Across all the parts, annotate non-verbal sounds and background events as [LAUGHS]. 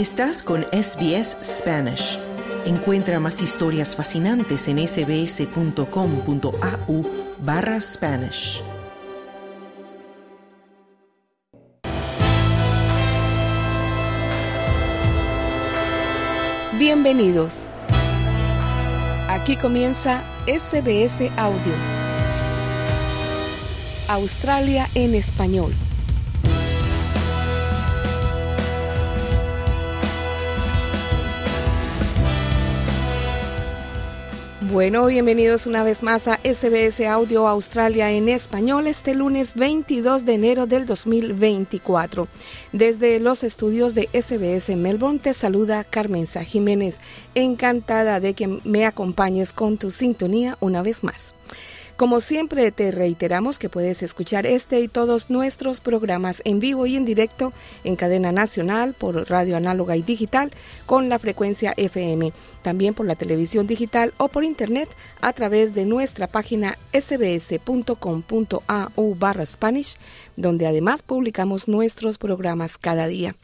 Estás con SBS Spanish. Encuentra más historias fascinantes en sbs.com.au barra Spanish. Bienvenidos. Aquí comienza SBS Audio. Australia en español. Bueno, bienvenidos una vez más a SBS Audio Australia en español este lunes 22 de enero del 2024. Desde los estudios de SBS Melbourne te saluda Carmenza Jiménez, encantada de que me acompañes con tu sintonía una vez más. Como siempre, te reiteramos que puedes escuchar este y todos nuestros programas en vivo y en directo en cadena nacional por radio análoga y digital con la frecuencia FM, también por la televisión digital o por internet a través de nuestra página sbs.com.au barra Spanish, donde además publicamos nuestros programas cada día.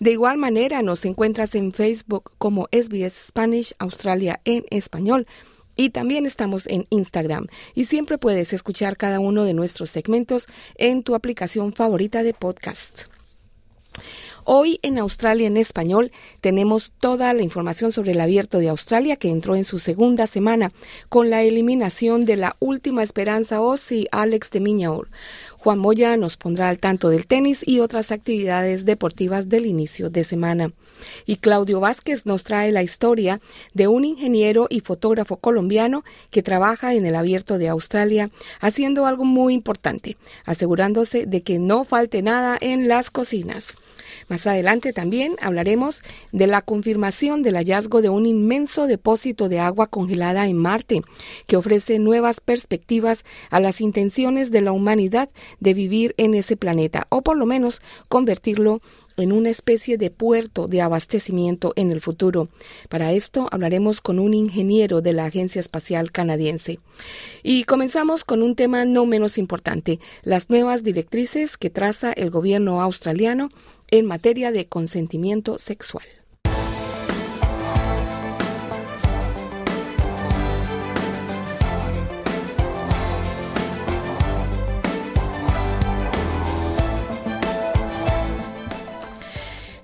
De igual manera, nos encuentras en Facebook como SBS Spanish Australia en español y también estamos en Instagram y siempre puedes escuchar cada uno de nuestros segmentos en tu aplicación favorita de podcast. Hoy en Australia en español tenemos toda la información sobre el abierto de Australia que entró en su segunda semana con la eliminación de la última esperanza Aussie Alex de Miñaur. Juan Moya nos pondrá al tanto del tenis y otras actividades deportivas del inicio de semana. Y Claudio Vázquez nos trae la historia de un ingeniero y fotógrafo colombiano que trabaja en el abierto de Australia haciendo algo muy importante, asegurándose de que no falte nada en las cocinas. Más adelante también hablaremos de la confirmación del hallazgo de un inmenso depósito de agua congelada en Marte, que ofrece nuevas perspectivas a las intenciones de la humanidad de vivir en ese planeta, o por lo menos convertirlo en una especie de puerto de abastecimiento en el futuro. Para esto hablaremos con un ingeniero de la Agencia Espacial Canadiense. Y comenzamos con un tema no menos importante, las nuevas directrices que traza el gobierno australiano en materia de consentimiento sexual.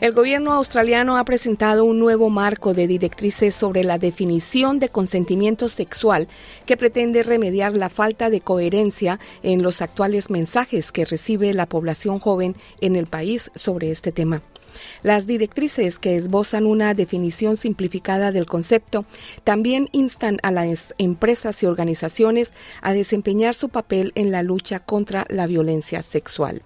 El gobierno australiano ha presentado un nuevo marco de directrices sobre la definición de consentimiento sexual que pretende remediar la falta de coherencia en los actuales mensajes que recibe la población joven en el país sobre este tema. Las directrices que esbozan una definición simplificada del concepto también instan a las empresas y organizaciones a desempeñar su papel en la lucha contra la violencia sexual.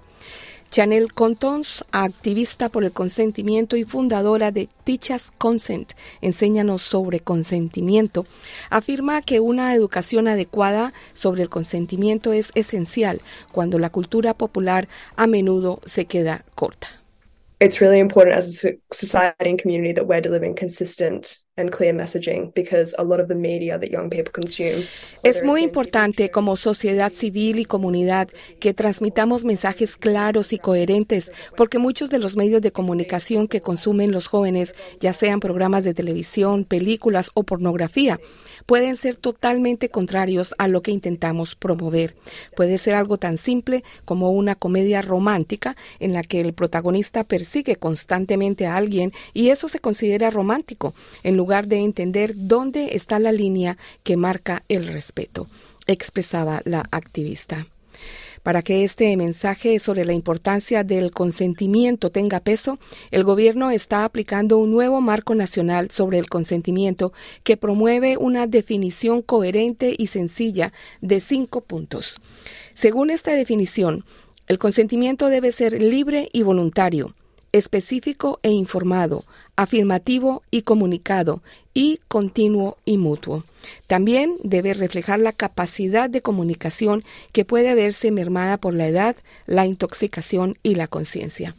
Chanel Contons, activista por el consentimiento y fundadora de Teachers Consent, Enséñanos sobre consentimiento, afirma que una educación adecuada sobre el consentimiento es esencial cuando la cultura popular a menudo se queda corta. It's really important as a society and community that we're delivering consistent es muy importante como sociedad civil y comunidad que transmitamos mensajes claros y coherentes, porque muchos de los medios de comunicación que consumen los jóvenes, ya sean programas de televisión, películas o pornografía, pueden ser totalmente contrarios a lo que intentamos promover. Puede ser algo tan simple como una comedia romántica en la que el protagonista persigue constantemente a alguien y eso se considera romántico, en lugar de entender dónde está la línea que marca el respeto, expresaba la activista. Para que este mensaje sobre la importancia del consentimiento tenga peso, el gobierno está aplicando un nuevo marco nacional sobre el consentimiento que promueve una definición coherente y sencilla de cinco puntos. Según esta definición, el consentimiento debe ser libre y voluntario específico e informado, afirmativo y comunicado, y continuo y mutuo. También debe reflejar la capacidad de comunicación que puede verse mermada por la edad, la intoxicación y la conciencia.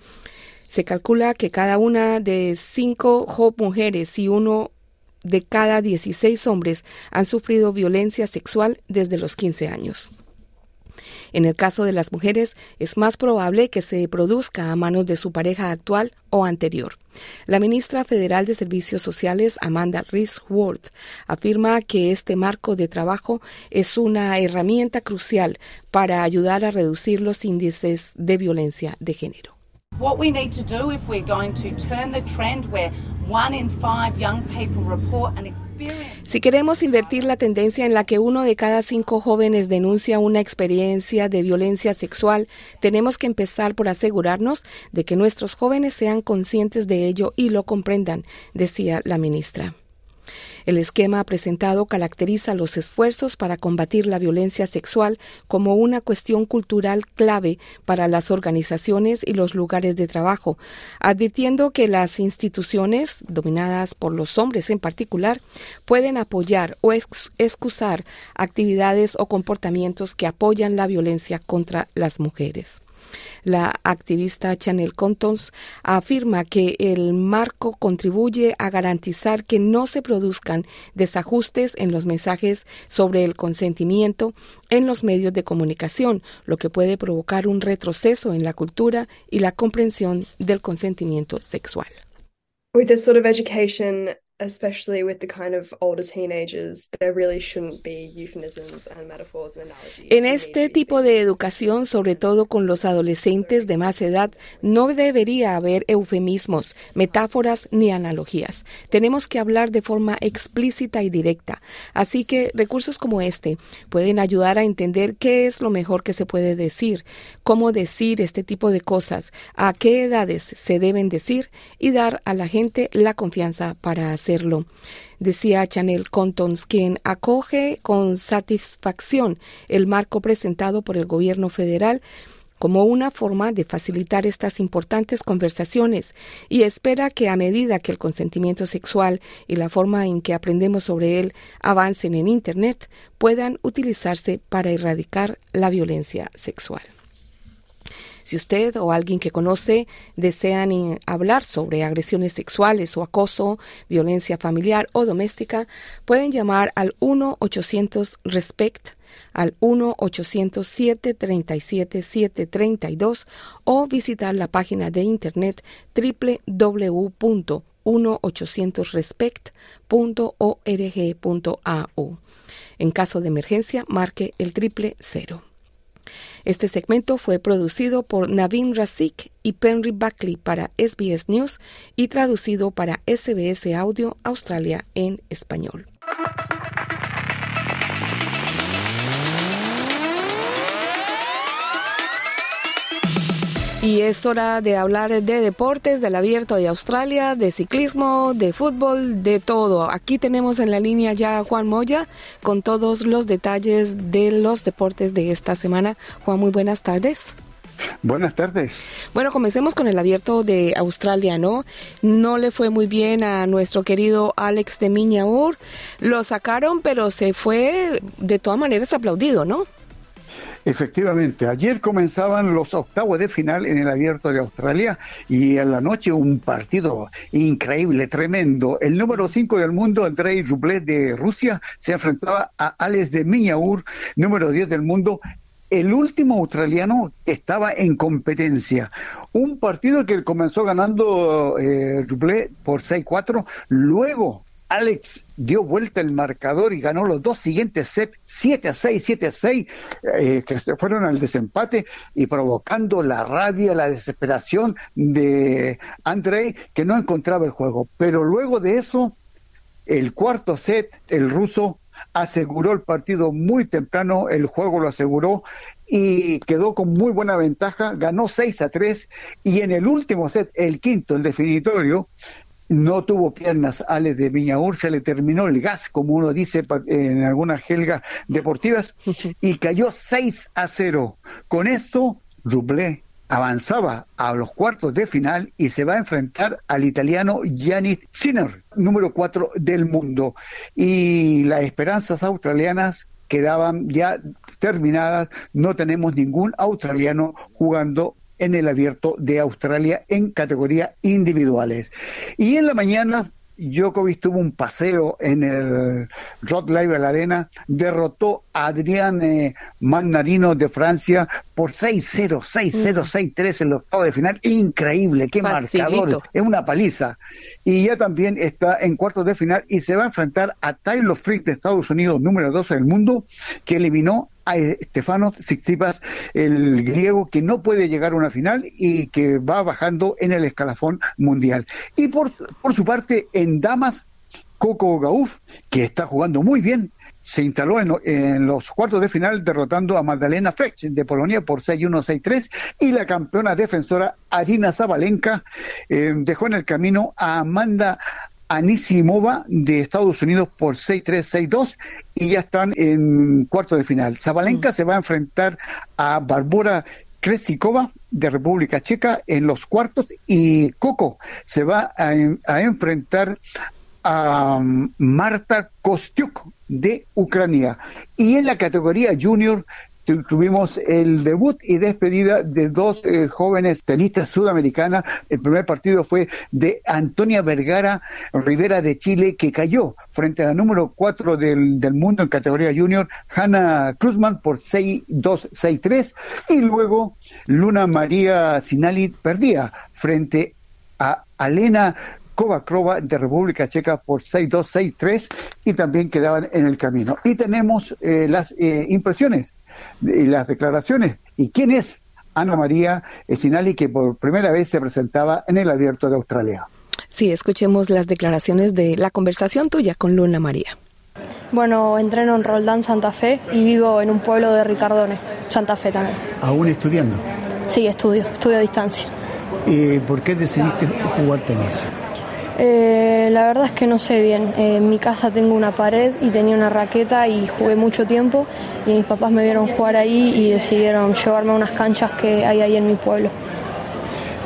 Se calcula que cada una de cinco mujeres y uno de cada 16 hombres han sufrido violencia sexual desde los 15 años. En el caso de las mujeres, es más probable que se produzca a manos de su pareja actual o anterior. La ministra federal de Servicios Sociales, Amanda Rees Ward, afirma que este marco de trabajo es una herramienta crucial para ayudar a reducir los índices de violencia de género. What we need to do if we're going to turn the trend where. Si queremos invertir la tendencia en la que uno de cada cinco jóvenes denuncia una experiencia de violencia sexual, tenemos que empezar por asegurarnos de que nuestros jóvenes sean conscientes de ello y lo comprendan, decía la ministra. El esquema presentado caracteriza los esfuerzos para combatir la violencia sexual como una cuestión cultural clave para las organizaciones y los lugares de trabajo, advirtiendo que las instituciones, dominadas por los hombres en particular, pueden apoyar o excusar actividades o comportamientos que apoyan la violencia contra las mujeres. La activista Chanel Contons afirma que el marco contribuye a garantizar que no se produzcan desajustes en los mensajes sobre el consentimiento en los medios de comunicación, lo que puede provocar un retroceso en la cultura y la comprensión del consentimiento sexual. Especially with the kind of older teenagers, there really shouldn't be euphemisms and metaphors and analogies. En este tipo de educación, sobre todo con los adolescentes de más edad, no debería haber eufemismos, metáforas ni analogías. Tenemos que hablar de forma explícita y directa. Así que recursos como este pueden ayudar a entender qué es lo mejor que se puede decir, cómo decir este tipo de cosas, a qué edades se deben decir y dar a la gente la confianza para hacerlo hacerlo. Decía Chanel Contons, quien acoge con satisfacción el marco presentado por el gobierno federal como una forma de facilitar estas importantes conversaciones y espera que a medida que el consentimiento sexual y la forma en que aprendemos sobre él avancen en Internet puedan utilizarse para erradicar la violencia sexual. Si usted o alguien que conoce desean hablar sobre agresiones sexuales o acoso, violencia familiar o doméstica, pueden llamar al 1-800-RESPECT al 1-800-737-732 o visitar la página de internet www.1800respect.org.au. En caso de emergencia, marque el triple cero. Este segmento fue producido por Navin Rasik y Penry Buckley para SBS News y traducido para SBS Audio Australia en español. Y es hora de hablar de deportes, del abierto de Australia, de ciclismo, de fútbol, de todo. Aquí tenemos en la línea ya a Juan Moya con todos los detalles de los deportes de esta semana. Juan, muy buenas tardes. Buenas tardes. Bueno, comencemos con el abierto de Australia, ¿no? No le fue muy bien a nuestro querido Alex de Miñaur. Lo sacaron, pero se fue de todas maneras aplaudido, ¿no? Efectivamente, ayer comenzaban los octavos de final en el Abierto de Australia y en la noche un partido increíble, tremendo. El número 5 del mundo, Andrei Rublev de Rusia, se enfrentaba a Alex de Miñaur, número 10 del mundo, el último australiano estaba en competencia. Un partido que comenzó ganando eh, por 6-4, luego Alex dio vuelta el marcador y ganó los dos siguientes sets, 7 a 6, 7 a 6, eh, que fueron al desempate y provocando la rabia, la desesperación de Andrei, que no encontraba el juego. Pero luego de eso, el cuarto set, el ruso aseguró el partido muy temprano, el juego lo aseguró y quedó con muy buena ventaja, ganó 6 a 3 y en el último set, el quinto, el definitorio, no tuvo piernas Alex de Viñaur, se le terminó el gas, como uno dice en algunas gelgas deportivas, y cayó 6 a 0. Con esto, Rublé avanzaba a los cuartos de final y se va a enfrentar al italiano Gianni Sinner, número 4 del mundo. Y las esperanzas australianas quedaban ya terminadas, no tenemos ningún australiano jugando en el abierto de Australia en categoría individuales. Y en la mañana Djokovic tuvo un paseo en el Rod Live Arena, derrotó a Adrián Mannarino de Francia por 6-0, 6-0, 6-3 en los octavos de final. Increíble, qué marcador. Es una paliza. Y ya también está en cuartos de final y se va a enfrentar a Tyler Frick de Estados Unidos, número 12 del mundo, que eliminó a Stefano Tsitsipas, el griego que no puede llegar a una final y que va bajando en el escalafón mundial. Y por, por su parte, en damas, Coco Gauff, que está jugando muy bien, se instaló en, los cuartos de final derrotando a Magdalena Frech de Polonia por 6-1, 6-3 y la campeona defensora Arina Zabalenka eh, dejó en el camino a Amanda Anisimova de Estados Unidos por 6-3, 6-2 y ya están en cuartos de final. Zabalenka mm. se va a enfrentar a Barbora Kresikova de República Checa en los cuartos y Coco se va a, a enfrentar a um, Marta Kostiuk de Ucrania. Y en la categoría junior tuvimos el debut y despedida de dos eh, jóvenes tenistas sudamericanas. El primer partido fue de Antonia Vergara Rivera de Chile, que cayó frente a la número 4 del, del mundo en categoría junior, Hanna Cruzman, por 6-2, 6-3. Y luego Luna María Sinali perdía frente a Alena Kovacrova de República Checa por 6-2, 6-3 y también quedaban en el camino. Y tenemos eh, las eh, impresiones y las declaraciones. ¿Y quién es Ana María Sinali que por primera vez se presentaba en el Abierto de Australia? Sí, escuchemos las declaraciones de la conversación tuya con Luna María. Bueno, entreno en Roldán, Santa Fe y vivo en un pueblo de Ricardone, Santa Fe también. ¿Aún estudiando? Sí, estudio, estudio a distancia. ¿Y ¿Por qué decidiste jugar tenis? Eh, la verdad es que no sé bien. Eh, en mi casa tengo una pared y tenía una raqueta y jugué mucho tiempo y mis papás me vieron jugar ahí y decidieron llevarme a unas canchas que hay ahí en mi pueblo.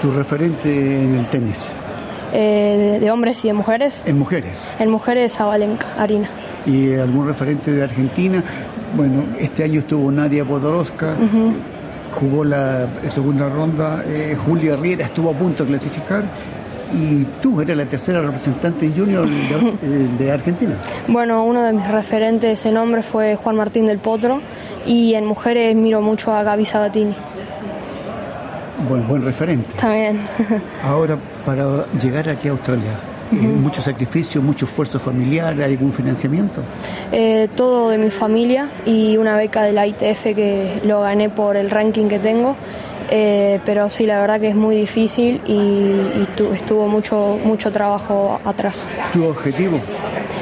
¿Tu referente en el tenis? Eh, de, hombres y de mujeres? En mujeres. En mujeres, Zabalenka, Arina. ¿Y algún referente de Argentina? Bueno, este año estuvo Nadia Podoroska. Jugó la segunda ronda, Julia Riera estuvo a punto de clasificar y tú eres la tercera representante en junior de, Argentina. Bueno, uno de mis referentes en hombre fue Juan Martín del Potro y en mujeres miro mucho a Gaby Sabatini. Buen, buen referente. También. [LAUGHS] Ahora, para llegar aquí a Australia, eh, ¿mucho sacrificio, mucho esfuerzo familiar, hay algún financiamiento? Eh, todo de mi familia y una beca de la ITF que lo gané por el ranking que tengo eh, pero sí, la verdad que es muy difícil y, estuvo mucho, mucho trabajo atrás. ¿Tu objetivo?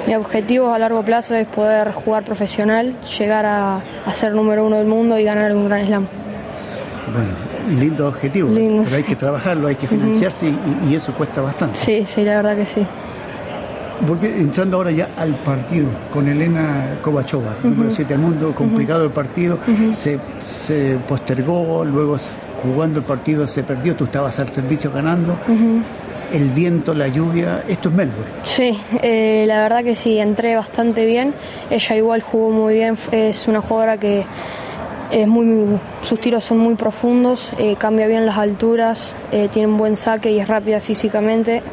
Mi objetivo a largo plazo es poder jugar profesional, llegar a, ser número uno del mundo y ganar un gran slam. Bueno, lindo objetivo, pero hay que trabajarlo, hay que financiarse y, eso cuesta bastante. Sí, sí, la verdad que sí. entrando ahora ya al partido con Elena Kovachova, número 7 del mundo, complicado el partido, se, se, postergó, luego jugando el partido se perdió, tú estabas al servicio ganando. El viento, la lluvia, esto es Melbourne. Sí, eh, la verdad que sí, entré bastante bien. Ella igual jugó muy bien, es una jugadora que es muy, sus tiros son muy profundos, eh, cambia bien las alturas, eh, tiene un buen saque y es rápida físicamente.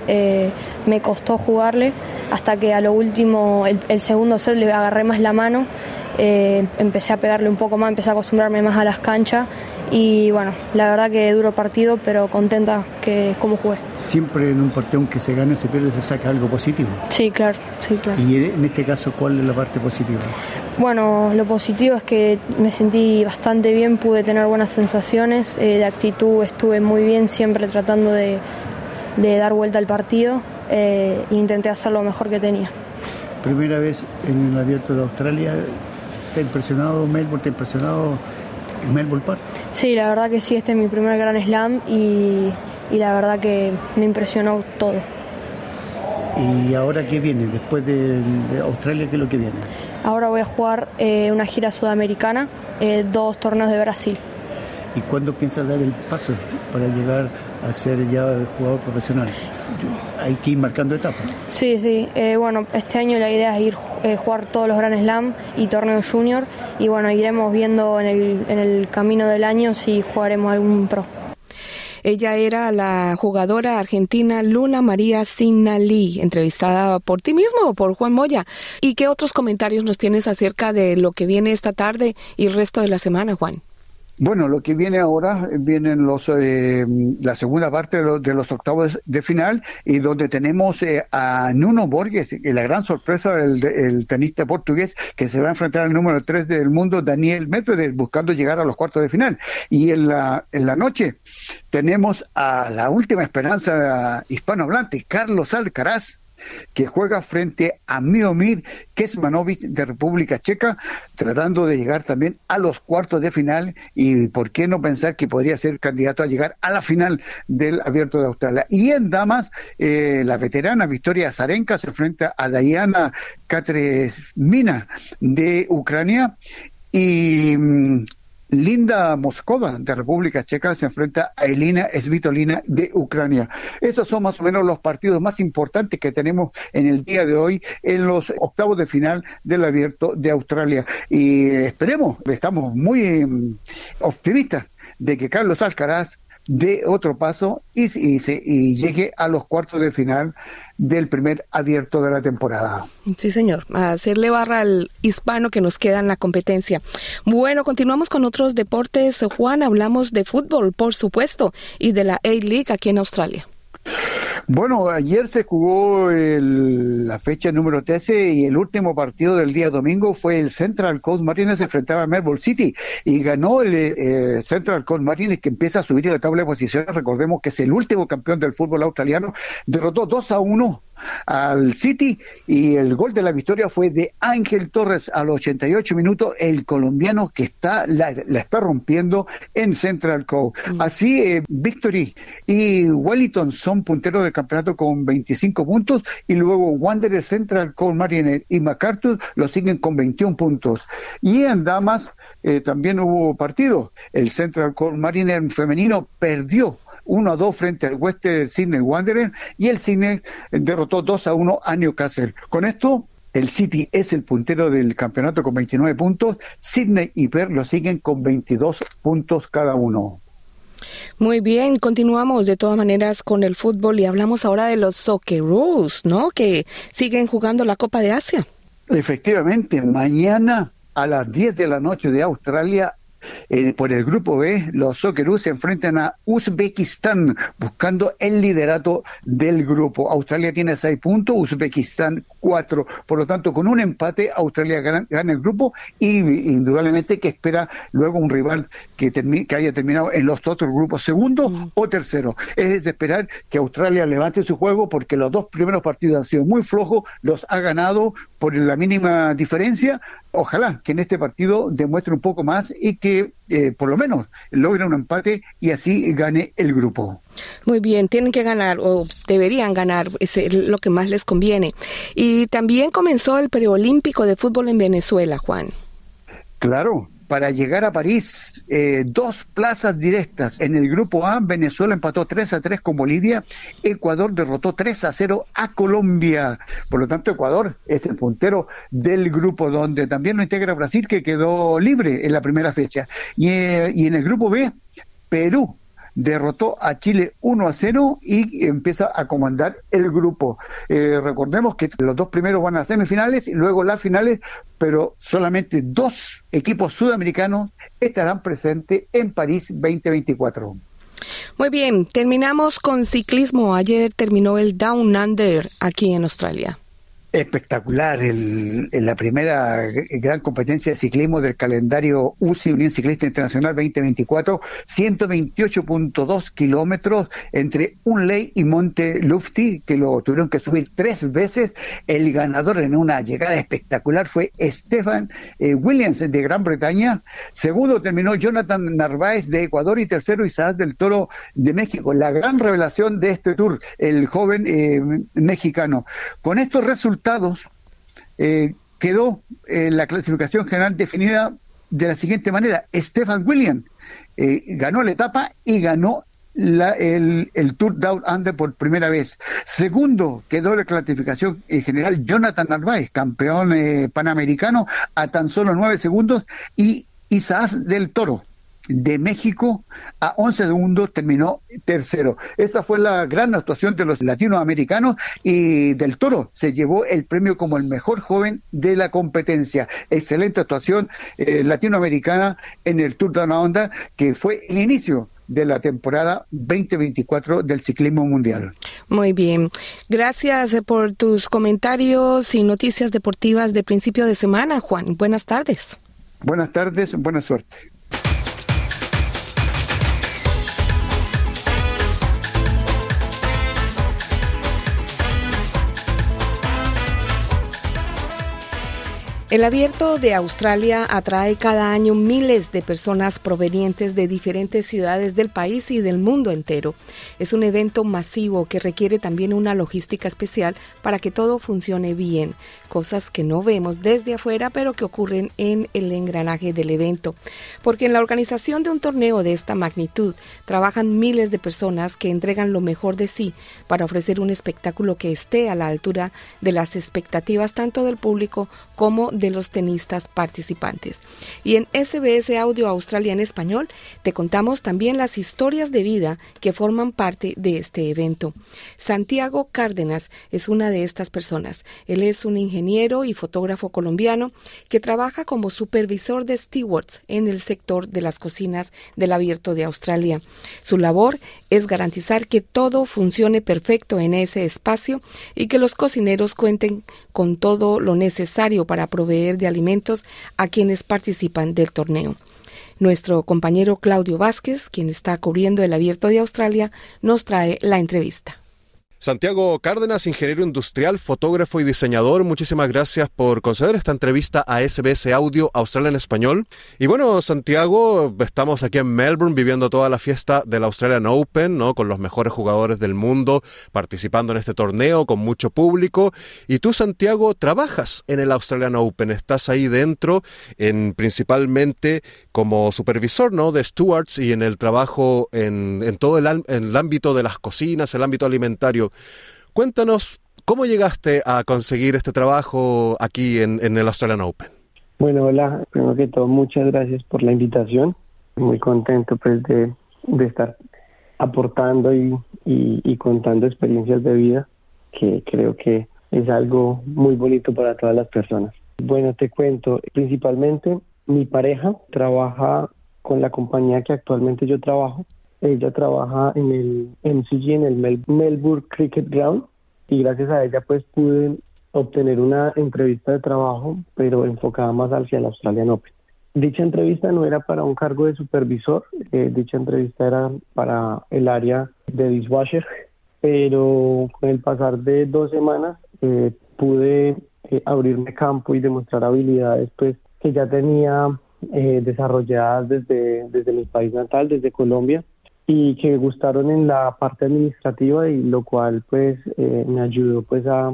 me costó jugarle hasta que a lo último, el, el segundo set le agarré más la mano. empecé a pegarle un poco más, empecé a acostumbrarme más a las canchas y bueno, la verdad que duro partido, pero contenta que como jugué. Siempre en un partido aunque se gane, se pierde, se saca algo positivo. Sí, claro, sí, claro. Y en este caso, ¿cuál es la parte positiva? Bueno, lo positivo es que me sentí bastante bien, pude tener buenas sensaciones, eh, de actitud estuve muy bien, siempre tratando de, dar vuelta al partido eh, e intenté hacer lo mejor que tenía. Primera vez en el Abierto de Australia, ¿te ha impresionado Melbourne? ¿Te ha impresionado Melbourne Park? Sí, la verdad que sí, este es mi primer gran slam y, la verdad que me impresionó todo. ¿Y ahora qué viene? Después de, Australia, ¿qué es lo que viene? Ahora voy a jugar eh, una gira sudamericana, eh, dos torneos de Brasil. ¿Y cuándo piensas dar el paso para llegar a ser ya jugador profesional? Hay que ir marcando etapas. Sí, sí. Eh, bueno, este año la idea es ir eh, jugar todos los Grand Slam y torneos junior y bueno, iremos viendo en el, en el camino del año si jugaremos algún pro. Ella era la jugadora argentina Luna María Sinali, entrevistada por ti mismo o por Juan Moya. ¿Y qué otros comentarios nos tienes acerca de lo que viene esta tarde y el resto de la semana, Juan? Bueno, lo que viene ahora, vienen los eh, la segunda parte de, los octavos de final y donde tenemos eh, a Nuno Borges, y la gran sorpresa del tenista portugués que se va a enfrentar al número 3 del mundo, Daniel Medvedev, buscando llegar a los cuartos de final. Y en la, en la noche tenemos a la última esperanza hispanohablante, Carlos Alcaraz, que juega frente a Miomir Kesmanovic de República Checa, tratando de llegar también a los cuartos de final y por qué no pensar que podría ser candidato a llegar a la final del Abierto de Australia. Y en damas, eh, la veterana Victoria Zarenka se enfrenta a Diana Katresmina de Ucrania y mm, Linda Moskova de República Checa se enfrenta a Elina Svitolina de Ucrania. Esos son más o menos los partidos más importantes que tenemos en el día de hoy en los octavos de final del Abierto de Australia. Y esperemos, estamos muy mm, optimistas de que Carlos Alcaraz dé otro paso y, y, llegue a los cuartos de final del primer abierto de la temporada. Sí, señor, a hacerle barra al hispano que nos queda en la competencia. Bueno, continuamos con otros deportes. Juan, hablamos de fútbol, por supuesto, y de la A-League aquí en Australia. Bueno, ayer se jugó la fecha número 13 y el último partido del día domingo fue el Central Coast Marines enfrentaba a Melbourne City y ganó el eh, Central Coast Marines que empieza a subir en la tabla de posiciones. Recordemos que es el último campeón del fútbol australiano. Derrotó 2 a 1 al City y el gol de la victoria fue de Ángel Torres a los 88 minutos, el colombiano que está la, está rompiendo en Central Coast. Mm. Así, eh, Victory y Wellington son punteros del campeonato con 25 puntos y luego Wanderers Central Coast Mariner y MacArthur lo siguen con 21 puntos. Y en damas eh, también hubo partido. El Central Coast Mariner femenino perdió 1 a 2 frente al Western Sydney Wanderers y el Sydney derrotó 2 a 1 a Newcastle. Con esto, el City es el puntero del campeonato con 29 puntos, Sydney y Perth lo siguen con 22 puntos cada uno. Muy bien, continuamos de todas maneras con el fútbol y hablamos ahora de los Socceroos, ¿no? Que siguen jugando la Copa de Asia. Efectivamente, mañana a las 10 de la noche de Australia eh, por el grupo B, los Socceroos se enfrentan a Uzbekistán buscando el liderato del grupo. Australia tiene seis puntos, Uzbekistán cuatro. Por lo tanto, con un empate, Australia gana, el grupo y indudablemente que espera luego un rival que, que haya terminado en los otros grupos segundo mm. o tercero. Es de esperar que Australia levante su juego porque los dos primeros partidos han sido muy flojos, los ha ganado por la mínima diferencia. Ojalá que en este partido demuestre un poco más y que eh, por lo menos logren un empate y así gane el grupo. Muy bien, tienen que ganar o deberían ganar, es lo que más les conviene. Y también comenzó el preolímpico de fútbol en Venezuela, Juan. Claro, para llegar a París, eh, dos plazas directas. En el grupo A, Venezuela empató 3 a 3 con Bolivia, Ecuador derrotó 3 a 0 a Colombia. Por lo tanto, Ecuador es el puntero del grupo, donde también lo integra Brasil, que quedó libre en la primera fecha. y eh, en el grupo B, Perú derrotó a Chile 1 a 0 y empieza a comandar el grupo. Eh, recordemos que los dos primeros van a semifinales y luego las finales, pero solamente dos equipos sudamericanos estarán presentes en París 2024. Muy bien, terminamos con ciclismo. Ayer terminó el Down Under aquí en Australia espectacular en la primera gran competencia de ciclismo del calendario UCI, Unión Ciclista Internacional 2024, 128.2 kilómetros entre Unley y Monte Lufti, que lo tuvieron que subir tres veces. El ganador en una llegada espectacular fue Stefan eh, Williams de Gran Bretaña. Segundo terminó Jonathan Narváez de Ecuador y tercero Isaac del Toro de México. La gran revelación de este tour, el joven eh, mexicano. Con estos resultados, eh, quedó eh, la clasificación general definida de la siguiente manera. Stefan Williams eh, ganó la etapa y ganó el, Tour Down Under por primera vez. Segundo, quedó la clasificación general Jonathan Narváez, campeón panamericano, a tan solo nueve segundos, y Isaac del Toro de México a 11 segundos terminó tercero. Esa fue la gran actuación de los latinoamericanos y del Toro se llevó el premio como el mejor joven de la competencia. Excelente actuación eh, latinoamericana en el Tour de la Onda que fue el inicio de la temporada 2024 del ciclismo mundial. Muy bien. Gracias por tus comentarios y noticias deportivas de principio de semana, Juan. Buenas tardes. Buenas tardes, buena suerte. El abierto de Australia atrae cada año miles de personas provenientes de diferentes ciudades del país y del mundo entero. Es un evento masivo que requiere también una logística especial para que todo funcione bien, cosas que no vemos desde afuera pero que ocurren en el engranaje del evento. Porque en la organización de un torneo de esta magnitud trabajan miles de personas que entregan lo mejor de sí para ofrecer un espectáculo que esté a la altura de las expectativas tanto del público como de los tenistas participantes. Y en SBS Audio Australia en español te contamos también las historias de vida que forman parte de este evento. Santiago Cárdenas es una de estas personas. Él es un ingeniero y fotógrafo colombiano que trabaja como supervisor de stewards en el sector de las cocinas del abierto de Australia. Su labor es garantizar que todo funcione perfecto en ese espacio y que los cocineros cuenten con todo lo necesario para proveer de alimentos a quienes participan del torneo. Nuestro compañero Claudio Vázquez, quien está cubriendo el abierto de Australia, nos trae la entrevista. Santiago Cárdenas, ingeniero industrial, fotógrafo y diseñador, muchísimas gracias por conceder esta entrevista a SBS Audio Australia en Español. Y bueno, Santiago, estamos aquí en Melbourne viviendo toda la fiesta del Australian Open, ¿no? Con los mejores jugadores del mundo participando en este torneo, con mucho público. Y tú, Santiago, trabajas en el Australian Open, estás ahí dentro, en principalmente como supervisor, ¿no? De stewards y en el trabajo en, en todo el, en el ámbito de las cocinas, el ámbito alimentario. Cuéntanos, ¿cómo llegaste a conseguir este trabajo aquí en, el Australian Open? Bueno, hola, primero que todo, muchas gracias por la invitación. Muy contento pues de, estar aportando y, y, contando experiencias de vida, que creo que es algo muy bonito para todas las personas. Bueno, te cuento, principalmente mi pareja trabaja con la compañía que actualmente yo trabajo ella trabaja en el MCG, en el Melbourne Cricket Ground, y gracias a ella pues pude obtener una entrevista de trabajo, pero enfocada más hacia el Australian Open. Dicha entrevista no era para un cargo de supervisor, eh, dicha entrevista era para el área de dishwasher, pero con el pasar de dos semanas eh, pude eh, abrirme campo y demostrar habilidades pues que ya tenía desarrolladas desde, desde mi país natal, desde Colombia, y que gustaron en la parte administrativa y lo cual pues eh, me ayudó pues a,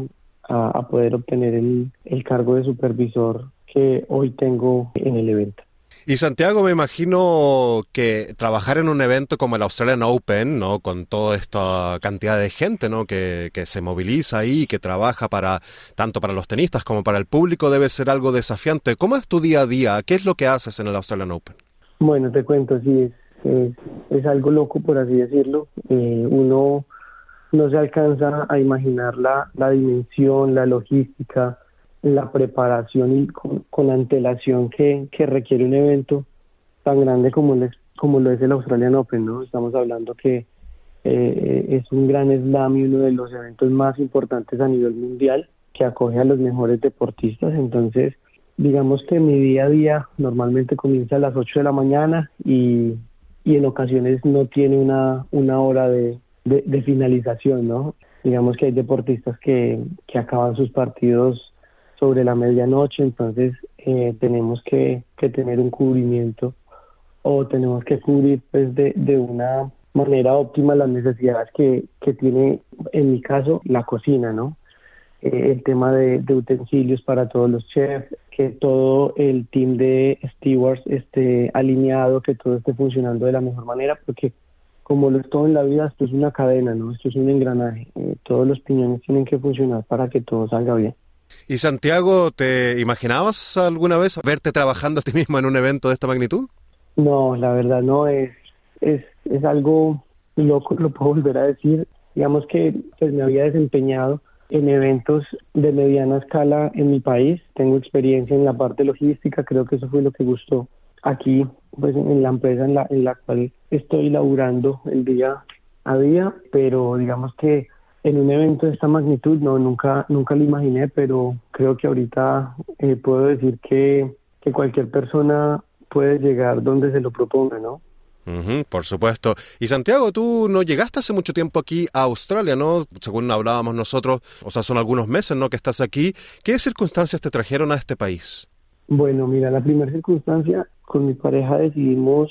a, poder obtener el, el cargo de supervisor que hoy tengo en el evento. Y Santiago, me imagino que trabajar en un evento como el Australian Open, ¿no? Con toda esta cantidad de gente, ¿no? Que, que se moviliza ahí, que trabaja para tanto para los tenistas como para el público, debe ser algo desafiante. ¿Cómo es tu día a día? ¿Qué es lo que haces en el Australian Open? Bueno, te cuento, sí, es es, algo loco, por así decirlo. Eh, uno no se alcanza a imaginar la, la dimensión, la logística, la preparación y con, antelación que, que, requiere un evento tan grande como, les, como lo es el Australian Open, ¿no? Estamos hablando que eh, es un gran slam y uno de los eventos más importantes a nivel mundial que acoge a los mejores deportistas, entonces digamos que mi día a día normalmente comienza a las 8 de la mañana y y en ocasiones no tiene una, una hora de, de, finalización, ¿no? Digamos que hay deportistas que, que acaban sus partidos sobre la medianoche, entonces eh, tenemos que, que tener un cubrimiento o tenemos que cubrir pues de, de una manera óptima las necesidades que, que tiene, en mi caso, la cocina, ¿no? Eh, el tema de, utensilios para todos los chefs, que todo el team de stewards esté alineado, que todo esté funcionando de la mejor manera, porque como lo es todo en la vida, esto es una cadena, ¿no? Esto es un engranaje. Eh, todos los piñones tienen que funcionar para que todo salga bien. ¿Y Santiago, te imaginabas alguna vez verte trabajando a ti mismo en un evento de esta magnitud? No, la verdad no es, es, es algo loco, lo puedo volver a decir. Digamos que pues me había desempeñado en eventos de mediana escala en mi país. Tengo experiencia en la parte logística, creo que eso fue lo que gustó aquí, pues en la empresa en la, en la cual estoy laburando el día a día, pero digamos que en un evento de esta magnitud no nunca nunca lo imaginé, pero creo que ahorita eh, puedo decir que, que cualquier persona puede llegar donde se lo proponga, ¿no? Por supuesto. Y Santiago, tú no llegaste hace mucho tiempo aquí a Australia, ¿no? Según hablábamos nosotros, o sea, son algunos meses, ¿no? Que estás aquí. ¿Qué circunstancias te trajeron a este país? Bueno, mira, la primera circunstancia, con mi pareja decidimos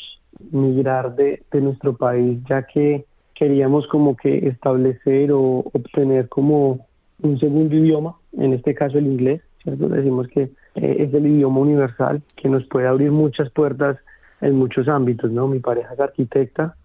migrar de, nuestro país, ya que queríamos como que establecer o obtener como un segundo idioma, en este caso el inglés, ¿cierto? Decimos que eh, es el idioma universal que nos puede abrir muchas puertas en muchos ámbitos, ¿no? Mi pareja es arquitecta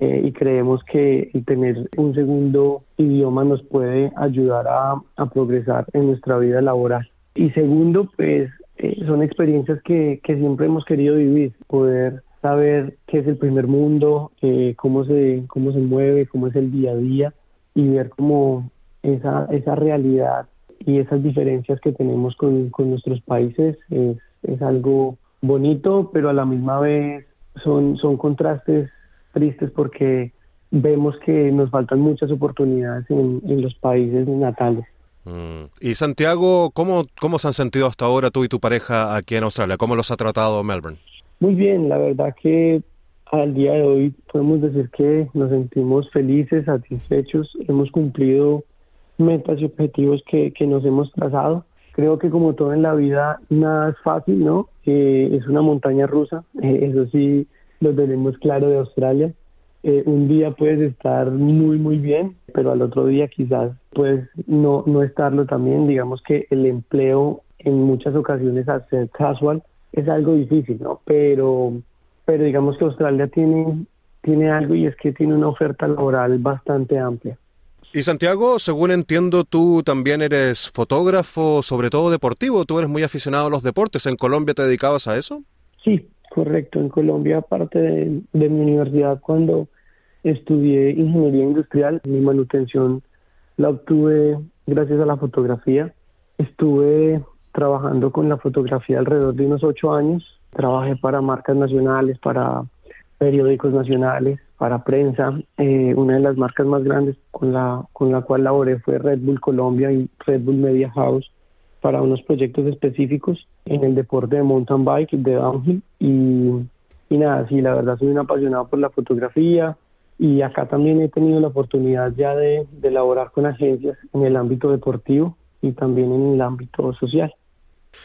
eh, y creemos que el tener un segundo idioma nos puede ayudar a, progresar en nuestra vida laboral. Y segundo, pues eh, son experiencias que, que siempre hemos querido vivir, poder saber qué es el primer mundo, eh, cómo, se, cómo se mueve, cómo es el día a día y ver cómo esa, esa realidad y esas diferencias que tenemos con, con nuestros países es, es algo bonito, pero a la misma vez son, son contrastes tristes porque vemos que nos faltan muchas oportunidades en, los países natales. Mm. Y Santiago, ¿cómo, ¿cómo se han sentido hasta ahora tú y tu pareja aquí en Australia? ¿Cómo los ha tratado Melbourne? Muy bien, la verdad que al día de hoy podemos decir que nos sentimos felices, satisfechos, hemos cumplido metas y objetivos que, que nos hemos trazado Creo que como todo en la vida, nada es fácil, ¿no? Eh, es una montaña rusa, [LAUGHS] eh, eso sí lo tenemos claro de Australia. Eh, un día puedes estar muy, muy bien, pero al otro día quizás puedes no, no estarlo también. Digamos que el empleo en muchas ocasiones al ser casual es algo difícil, ¿no? Pero, pero digamos que Australia tiene, tiene algo y es que tiene una oferta laboral bastante amplia. Y Santiago, según entiendo, tú también eres fotógrafo, sobre todo deportivo. Tú eres muy aficionado a los deportes. ¿En Colombia te dedicabas a eso? Sí, correcto. En Colombia, aparte de, mi universidad, cuando estudié ingeniería industrial, mi manutención la obtuve gracias a la fotografía. Estuve trabajando con la fotografía alrededor de unos ocho años. Trabajé para marcas nacionales, para periódicos nacionales para prensa. Eh, una de las marcas más grandes con la, con la cual laboré fue Red Bull Colombia y Red Bull Media House para unos proyectos específicos en el deporte de mountain bike, de downhill. Y, y nada, sí, la verdad soy un apasionado por la fotografía y acá también he tenido la oportunidad ya de, de laborar con agencias en el ámbito deportivo y también en el ámbito social.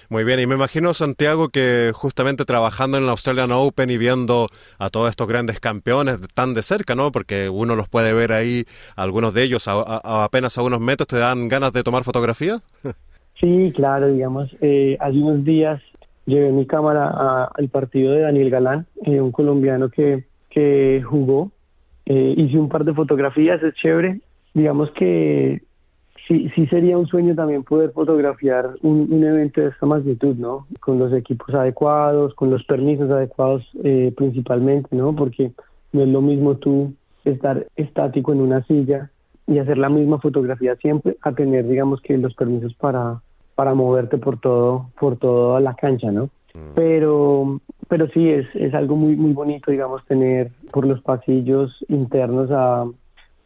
Muy bien, y me imagino, Santiago, que justamente trabajando en la Australian Open y viendo a todos estos grandes campeones tan de cerca, ¿no? Porque uno los puede ver ahí, algunos de ellos a, apenas a unos metros, ¿te dan ganas de tomar fotografía? [LAUGHS] Sí, claro, digamos, eh, hace unos días llevé mi cámara al partido de Daniel Galán, eh, un colombiano que, que jugó. Eh, hice un par de fotografías, es chévere. Digamos que sí, sí sería un sueño también poder fotografiar un, evento de esta magnitud, ¿no? Con los equipos adecuados, con los permisos adecuados eh, principalmente, ¿no? Porque no es lo mismo tú estar estático en una silla y hacer la misma fotografía siempre a tener, digamos, que los permisos para, para moverte por todo, por toda la cancha, ¿no? Mm. Pero, pero sí es, es algo muy, muy bonito, digamos, tener por los pasillos internos a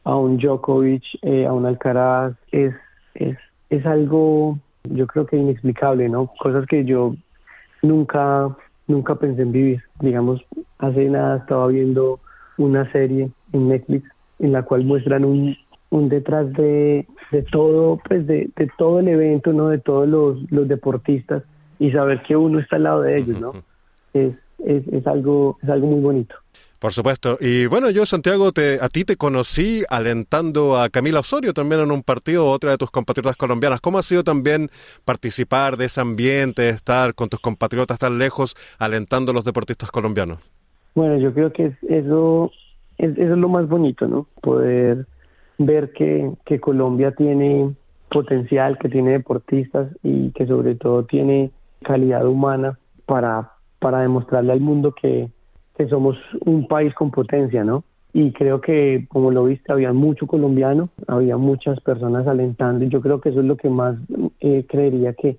a un Djokovic, eh, a un Alcaraz, es, es, es algo yo creo que inexplicable, ¿no? Cosas que yo nunca, nunca pensé en vivir. Digamos, hace nada estaba viendo una serie en Netflix en la cual muestran un, un detrás de, de todo, pues de, de todo el evento, ¿no? De todos los, los deportistas y saber que uno está al lado de ellos, ¿no? [LAUGHS] Es, es, es algo, es algo muy bonito. Por supuesto. Y bueno, yo, Santiago, te, a ti te conocí alentando a Camila Osorio también en un partido, otra de tus compatriotas colombianas. ¿Cómo ha sido también participar de ese ambiente, estar con tus compatriotas tan lejos, alentando a los deportistas colombianos? Bueno, yo creo que eso, es, eso es lo más bonito, ¿no? Poder ver que, que Colombia tiene potencial, que tiene deportistas y que sobre todo tiene calidad humana para, para demostrarle al mundo que que somos un país con potencia, ¿no? Y creo que, como lo viste, había mucho colombiano, había muchas personas alentando y yo creo que eso es lo que más eh, creería que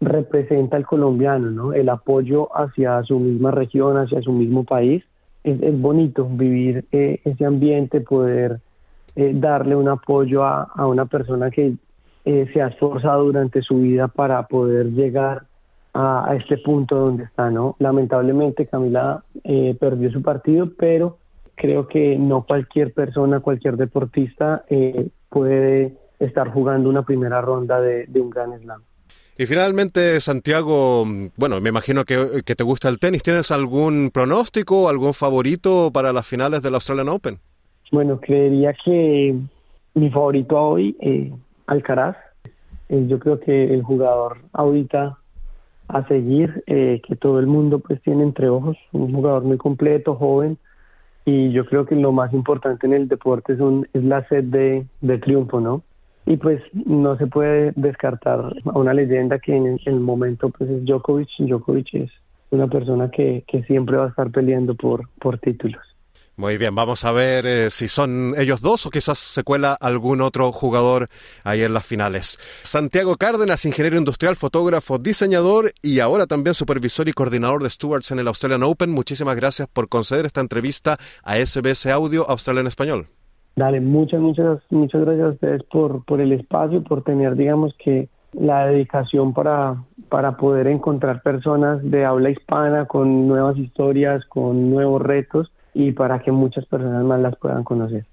representa al colombiano, ¿no? El apoyo hacia su misma región, hacia su mismo país. Es, bonito vivir eh, ese ambiente, poder eh, darle un apoyo a, a una persona que eh, se ha esforzado durante su vida para poder llegar a, a, este punto donde está, ¿no? Lamentablemente Camila eh, perdió su partido, pero creo que no cualquier persona, cualquier deportista eh, puede estar jugando una primera ronda de, de un gran slam. Y finalmente, Santiago, bueno, me imagino que, que, te gusta el tenis. ¿Tienes algún pronóstico, algún favorito para las finales del Australian Open? Bueno, creería que mi favorito hoy, eh, Alcaraz. Eh, yo creo que el jugador ahorita a seguir, eh, que todo el mundo pues tiene entre ojos, un jugador muy completo, joven, y yo creo que lo más importante en el deporte es, un, es la sed de, triunfo, ¿no? y pues no se puede descartar a una leyenda que en el momento pues es Djokovic. Djokovic es una persona que, siempre va a estar peleando por títulos. Muy bien, vamos a ver eh, si son ellos dos o quizás se cuela algún otro jugador ahí en las finales. Santiago Cárdenas, ingeniero industrial, fotógrafo, diseñador y ahora también supervisor y coordinador de stewards en el Australian Open. Muchísimas gracias por conceder esta entrevista a SBS Audio Australia en Español. Dale, muchas, muchas, muchas gracias a ustedes por, por el espacio, por tener, digamos que, la dedicación para, para poder encontrar personas de habla hispana con nuevas historias, con nuevos retos y para que muchas personas más las puedan conocer.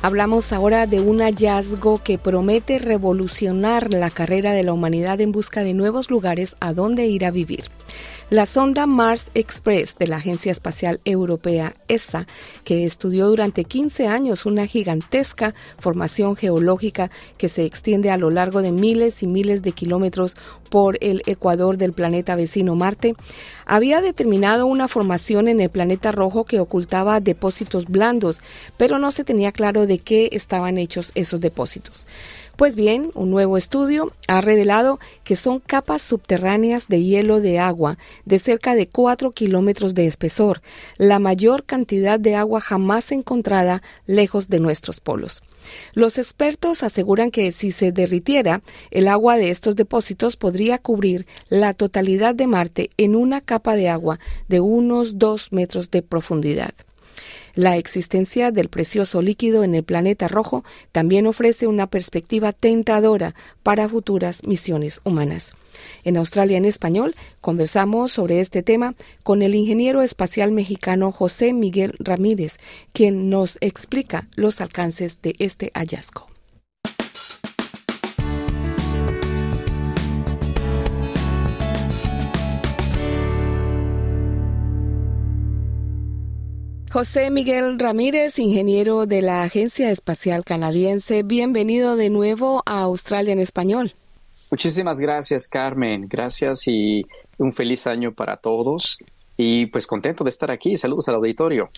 Hablamos ahora de un hallazgo que promete revolucionar la carrera de la humanidad en busca de nuevos lugares a donde ir a vivir. La sonda Mars Express de la Agencia Espacial Europea ESA, que estudió durante 15 años una gigantesca formación geológica que se extiende a lo largo de miles y miles de kilómetros por el ecuador del planeta vecino Marte, había determinado una formación en el planeta rojo que ocultaba depósitos blandos, pero no se tenía claro de qué estaban hechos esos depósitos. Pues bien, un nuevo estudio ha revelado que son capas subterráneas de hielo de agua de cerca de 4 kilómetros de espesor, la mayor cantidad de agua jamás encontrada lejos de nuestros polos. Los expertos aseguran que si se derritiera, el agua de estos depósitos podría cubrir la totalidad de Marte en una capa de agua de unos 2 metros de profundidad. La existencia del precioso líquido en el planeta rojo también ofrece una perspectiva tentadora para futuras misiones humanas. En Australia en Español conversamos sobre este tema con el ingeniero espacial mexicano José Miguel Ramírez, quien nos explica los alcances de este hallazgo. José Miguel Ramírez, ingeniero de la Agencia Espacial Canadiense, bienvenido de nuevo a Australia en Español. Muchísimas gracias, Carmen. Gracias y un feliz año para todos y pues contento de estar aquí. Saludos al auditorio.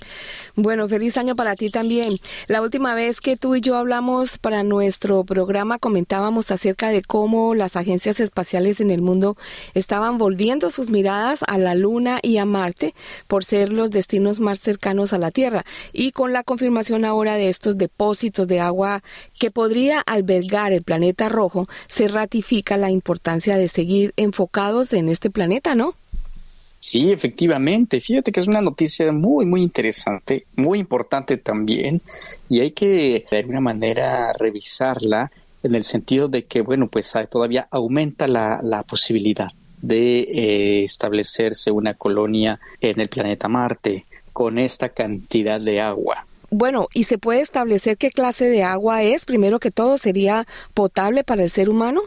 Bueno, feliz año para ti también. La última vez que tú y yo hablamos para nuestro programa comentábamos acerca de cómo las agencias espaciales en el mundo estaban volviendo sus miradas a la Luna y a Marte por ser los destinos más cercanos a la Tierra y con la confirmación ahora de estos depósitos de agua que podría albergar el planeta rojo, se ratifica la importancia de seguir enfocados en este planeta, ¿no? Sí, efectivamente. Fíjate que es una noticia muy, muy interesante, muy importante también, y hay que de alguna manera revisarla en el sentido de que, bueno, pues todavía aumenta la, posibilidad de eh, establecerse una colonia en el planeta Marte con esta cantidad de agua. Bueno, ¿y se puede establecer qué clase de agua es? Primero que todo, ¿sería potable para el ser humano?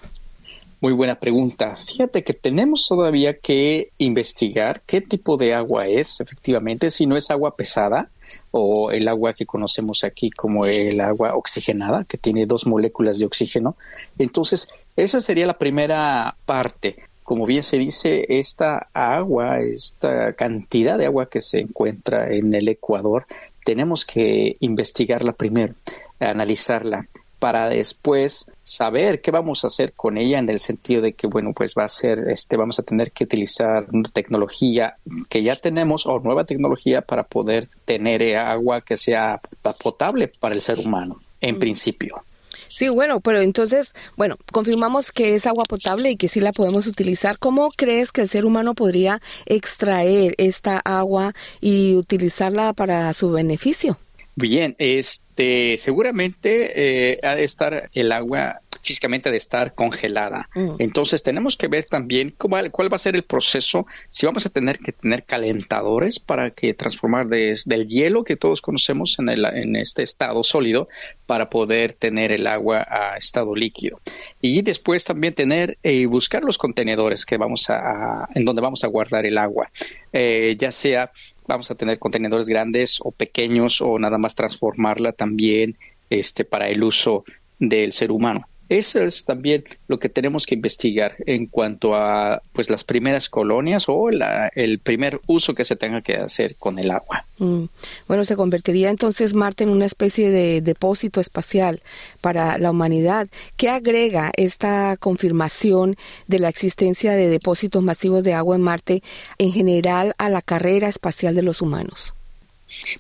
Muy buena pregunta. Fíjate que tenemos todavía que investigar qué tipo de agua es, efectivamente, si no es agua pesada o el agua que conocemos aquí como el agua oxigenada, que tiene dos moléculas de oxígeno. Entonces, esa sería la primera parte. Como bien se dice, esta agua, esta cantidad de agua que se encuentra en el Ecuador, tenemos que investigarla primero. analizarla para después saber qué vamos a hacer con ella en el sentido de que bueno pues va a ser este vamos a tener que utilizar tecnología que ya tenemos o nueva tecnología para poder tener agua que sea potable para el ser humano en mm. principio Sí, bueno, pero entonces, bueno, confirmamos que es agua potable y que sí la podemos utilizar. ¿Cómo crees que el ser humano podría extraer esta agua y utilizarla para su beneficio? Bien, este, seguramente eh, ha de estar el agua físicamente de estar congelada. Mm. Entonces tenemos que ver también cuál, va a ser el proceso, si vamos a tener que tener calentadores para que transformar del hielo que todos conocemos en, el, en este estado sólido para poder tener el agua a estado líquido. Y después también tener y eh, buscar los contenedores que vamos a, en donde vamos a guardar el agua, eh, ya sea vamos a tener contenedores grandes o pequeños o nada más transformarla también este, para el uso del ser humano. Eso es también lo que tenemos que investigar en cuanto a pues las primeras colonias o el primer uso que se tenga que hacer con el agua. Mm. Bueno, se convertiría entonces Marte en una especie de depósito espacial para la humanidad. ¿Qué agrega esta confirmación de la existencia de depósitos masivos de agua en Marte en general a la carrera espacial de los humanos?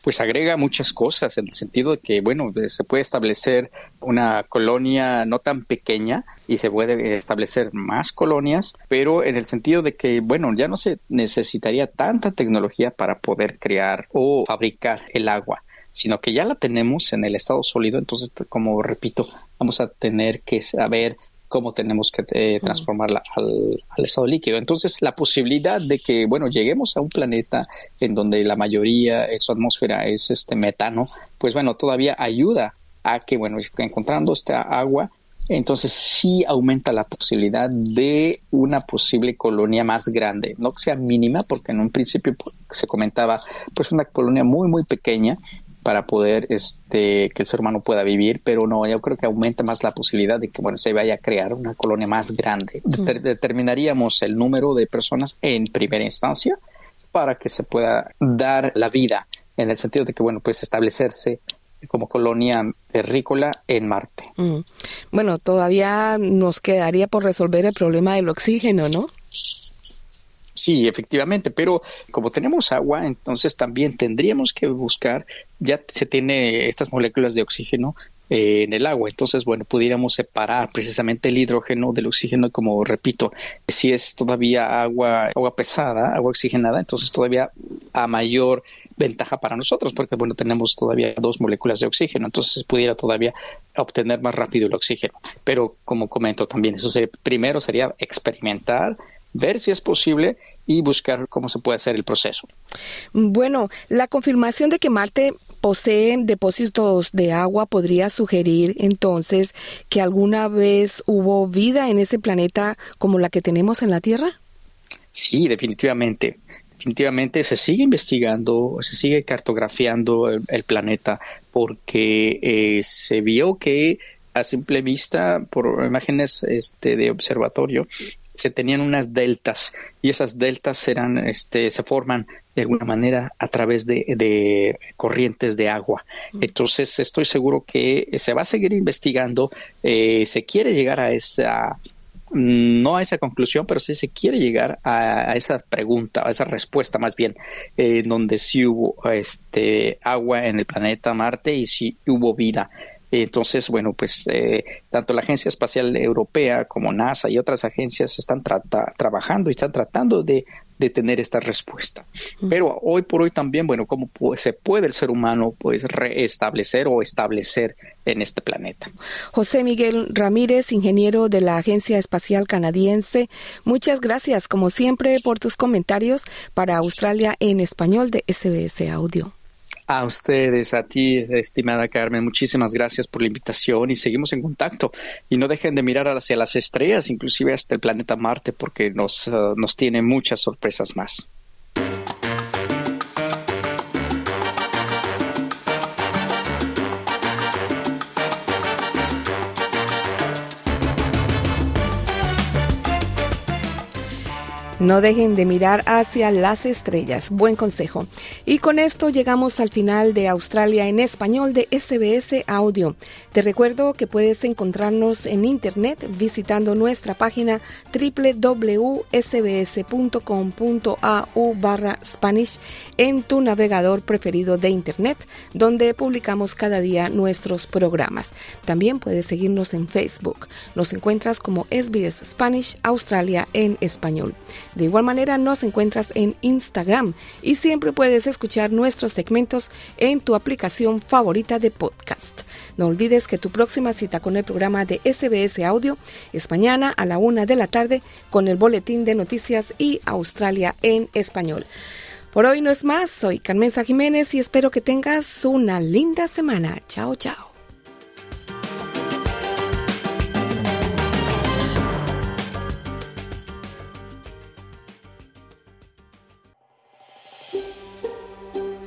Pues agrega muchas cosas en el sentido de que, bueno, se puede establecer una colonia no tan pequeña y se puede establecer más colonias, pero en el sentido de que, bueno, ya no se necesitaría tanta tecnología para poder crear o fabricar el agua sino que ya la tenemos en el estado sólido, entonces, como repito, vamos a tener que saber cómo tenemos que eh, transformarla al, estado líquido. Entonces, la posibilidad de que, bueno, lleguemos a un planeta en donde la mayoría de su atmósfera es este metano, pues bueno, todavía ayuda a que, bueno, encontrando esta agua, entonces sí aumenta la posibilidad de una posible colonia más grande, no que sea mínima, porque en un principio pues, se comentaba pues una colonia muy muy pequeña, para poder este que el ser humano pueda vivir, pero no, yo creo que aumenta más la posibilidad de que bueno se vaya a crear una colonia más grande. determinaríamos el número de personas en primera instancia para que se pueda dar la vida en el sentido de que bueno pues establecerse como colonia terrícola en Marte. Bueno, todavía nos quedaría por resolver el problema del oxígeno, ¿no? Sí, efectivamente, pero como tenemos agua, entonces también tendríamos que buscar, ya se tiene estas moléculas de oxígeno eh, en el agua, entonces, bueno, pudiéramos separar precisamente el hidrógeno del oxígeno, como repito, si es todavía agua, agua pesada, agua oxigenada, entonces todavía a mayor ventaja para nosotros, porque bueno, tenemos todavía dos moléculas de oxígeno, entonces pudiera todavía obtener más rápido el oxígeno. Pero como comento también, eso primero sería experimentar ver si es posible y buscar cómo se puede hacer el proceso. Bueno, la confirmación de que Marte posee depósitos de agua podría sugerir entonces que alguna vez hubo vida en ese planeta como la que tenemos en la Tierra. Sí, definitivamente. Definitivamente se sigue investigando, se sigue cartografiando el, planeta porque eh, se vio que a simple vista, por imágenes este, de observatorio, se tenían unas deltas y esas deltas eran, este, se forman de alguna manera a través de, corrientes de agua. Entonces estoy seguro que se va a seguir investigando, eh, se quiere llegar a esa no a esa conclusión, pero sí se quiere llegar a, esa pregunta, a esa respuesta más bien, en eh, donde sí hubo este, agua en el planeta Marte y sí hubo vida. Entonces, bueno, pues eh, tanto la Agencia Espacial Europea como NASA y otras agencias están trabajando y están tratando de, tener esta respuesta. Pero hoy por hoy también, bueno, ¿cómo se puede el ser humano pues reestablecer o establecer en este planeta? José Miguel Ramírez, ingeniero de la Agencia Espacial Canadiense, muchas gracias como siempre por tus comentarios para Australia en español de SBS Audio. A ustedes, a ti, estimada Carmen, muchísimas gracias por la invitación y seguimos en contacto. Y no dejen de mirar hacia las estrellas, inclusive hasta el planeta Marte, porque nos, uh, nos tiene muchas sorpresas más. No dejen de mirar hacia las estrellas. Buen consejo. Y con esto llegamos al final de Australia en español de SBS Audio. Te recuerdo que puedes encontrarnos en internet visitando nuestra página www.sbs.com.au barra Spanish en tu navegador preferido de internet, donde publicamos cada día nuestros programas. También puedes seguirnos en Facebook. Nos encuentras como SBS Spanish Australia en español. De igual manera nos encuentras en Instagram y siempre puedes escuchar nuestros segmentos en tu aplicación favorita de podcast. No olvides que tu próxima cita con el programa de SBS Audio es mañana a la una de la tarde con el boletín de noticias y Australia en español. Por hoy no es más, soy Carmenza Jiménez y espero que tengas una linda semana. Chao, chao.